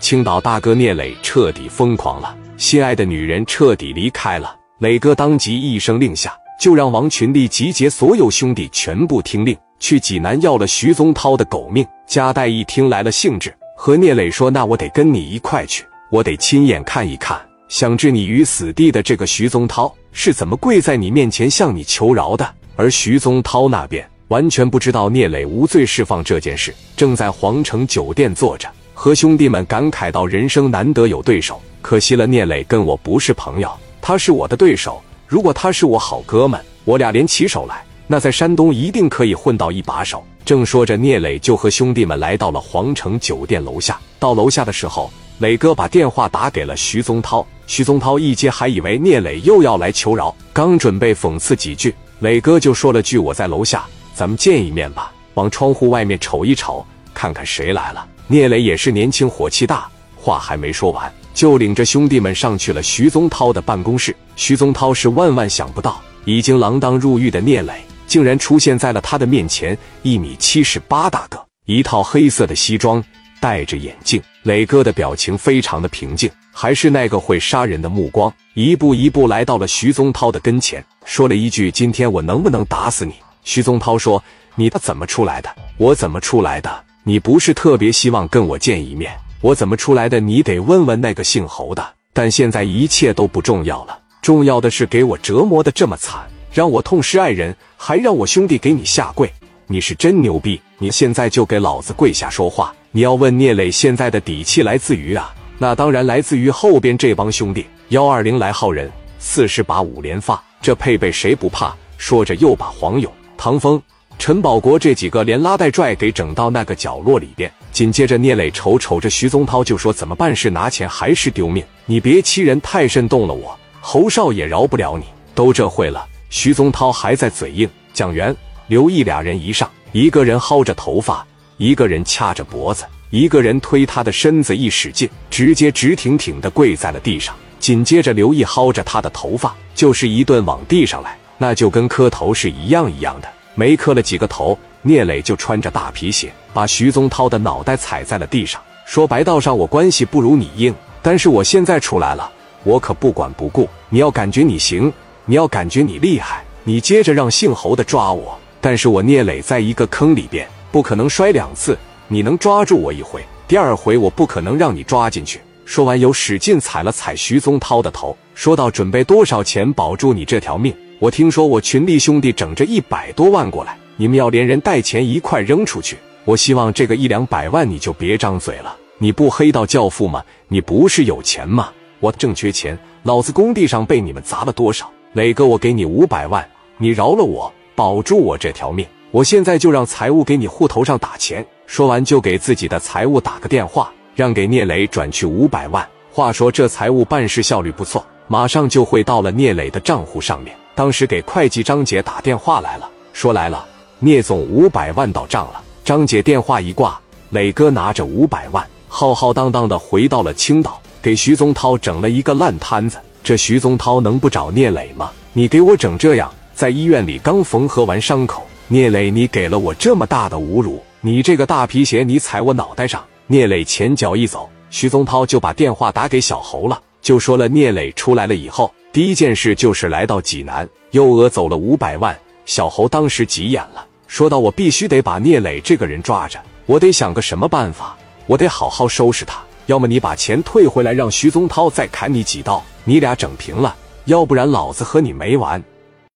青岛大哥聂磊彻底疯狂了，心爱的女人彻底离开了。磊哥当即一声令下，就让王群力集结所有兄弟，全部听令，去济南要了徐宗涛的狗命。加代一听来了兴致，和聂磊说：“那我得跟你一块去，我得亲眼看一看，想置你于死地的这个徐宗涛是怎么跪在你面前向你求饶的。”而徐宗涛那边完全不知道聂磊无罪释放这件事，正在皇城酒店坐着，和兄弟们感慨到：“人生难得有对手，可惜了，聂磊跟我不是朋友，他是我的对手。如果他是我好哥们，我俩联起手来，那在山东一定可以混到一把手。”正说着，聂磊就和兄弟们来到了皇城酒店楼下。到楼下的时候，磊哥把电话打给了徐宗涛。徐宗涛一接，还以为聂磊又要来求饶，刚准备讽刺几句。磊哥就说了句：“我在楼下，咱们见一面吧。”往窗户外面瞅一瞅，看看谁来了。聂磊也是年轻火气大，话还没说完，就领着兄弟们上去了徐宗涛的办公室。徐宗涛是万万想不到，已经锒铛入狱的聂磊竟然出现在了他的面前。一米七十八大个，一套黑色的西装，戴着眼镜。磊哥的表情非常的平静，还是那个会杀人的目光，一步一步来到了徐宗涛的跟前。说了一句：“今天我能不能打死你？”徐宗涛说：“你他怎么出来的？我怎么出来的？你不是特别希望跟我见一面？我怎么出来的？你得问问那个姓侯的。但现在一切都不重要了，重要的是给我折磨的这么惨，让我痛失爱人，还让我兄弟给你下跪。你是真牛逼！你现在就给老子跪下说话！你要问聂磊现在的底气来自于啊？那当然来自于后边这帮兄弟：幺二零来号人，四十把五连发。”这配备谁不怕？说着又把黄勇、唐风、陈宝国这几个连拉带拽给整到那个角落里边。紧接着，聂磊瞅瞅着徐宗涛就说：“怎么办？是拿钱还是丢命？你别欺人太甚，动了我，侯少也饶不了你。都这会了，徐宗涛还在嘴硬。蒋元、刘毅俩人一上，一个人薅着头发，一个人掐着脖子，一个人推他的身子一使劲，直接直挺挺的跪在了地上。紧接着，刘毅薅着他的头发。就是一顿往地上来，那就跟磕头是一样一样的。没磕了几个头，聂磊就穿着大皮鞋，把徐宗涛的脑袋踩在了地上，说：“白道上我关系不如你硬，但是我现在出来了，我可不管不顾。你要感觉你行，你要感觉你厉害，你接着让姓侯的抓我。但是我聂磊在一个坑里边，不可能摔两次。你能抓住我一回，第二回我不可能让你抓进去。”说完，又使劲踩了踩徐宗涛的头，说道：“准备多少钱保住你这条命？我听说我群力兄弟整着一百多万过来，你们要连人带钱一块扔出去。我希望这个一两百万你就别张嘴了。你不黑道教父吗？你不是有钱吗？我正缺钱，老子工地上被你们砸了多少？磊哥，我给你五百万，你饶了我，保住我这条命。我现在就让财务给你户头上打钱。”说完，就给自己的财务打个电话。让给聂磊转去五百万。话说这财务办事效率不错，马上就会到了聂磊的账户上面。当时给会计张姐打电话来了，说来了，聂总五百万到账了。张姐电话一挂，磊哥拿着五百万，浩浩荡荡的回到了青岛，给徐宗涛整了一个烂摊子。这徐宗涛能不找聂磊吗？你给我整这样，在医院里刚缝合完伤口，聂磊，你给了我这么大的侮辱，你这个大皮鞋，你踩我脑袋上。聂磊前脚一走，徐宗涛就把电话打给小侯了，就说了聂磊出来了以后，第一件事就是来到济南，又讹走了五百万。小侯当时急眼了，说道：“我必须得把聂磊这个人抓着，我得想个什么办法，我得好好收拾他。要么你把钱退回来，让徐宗涛再砍你几刀，你俩整平了；要不然老子和你没完。”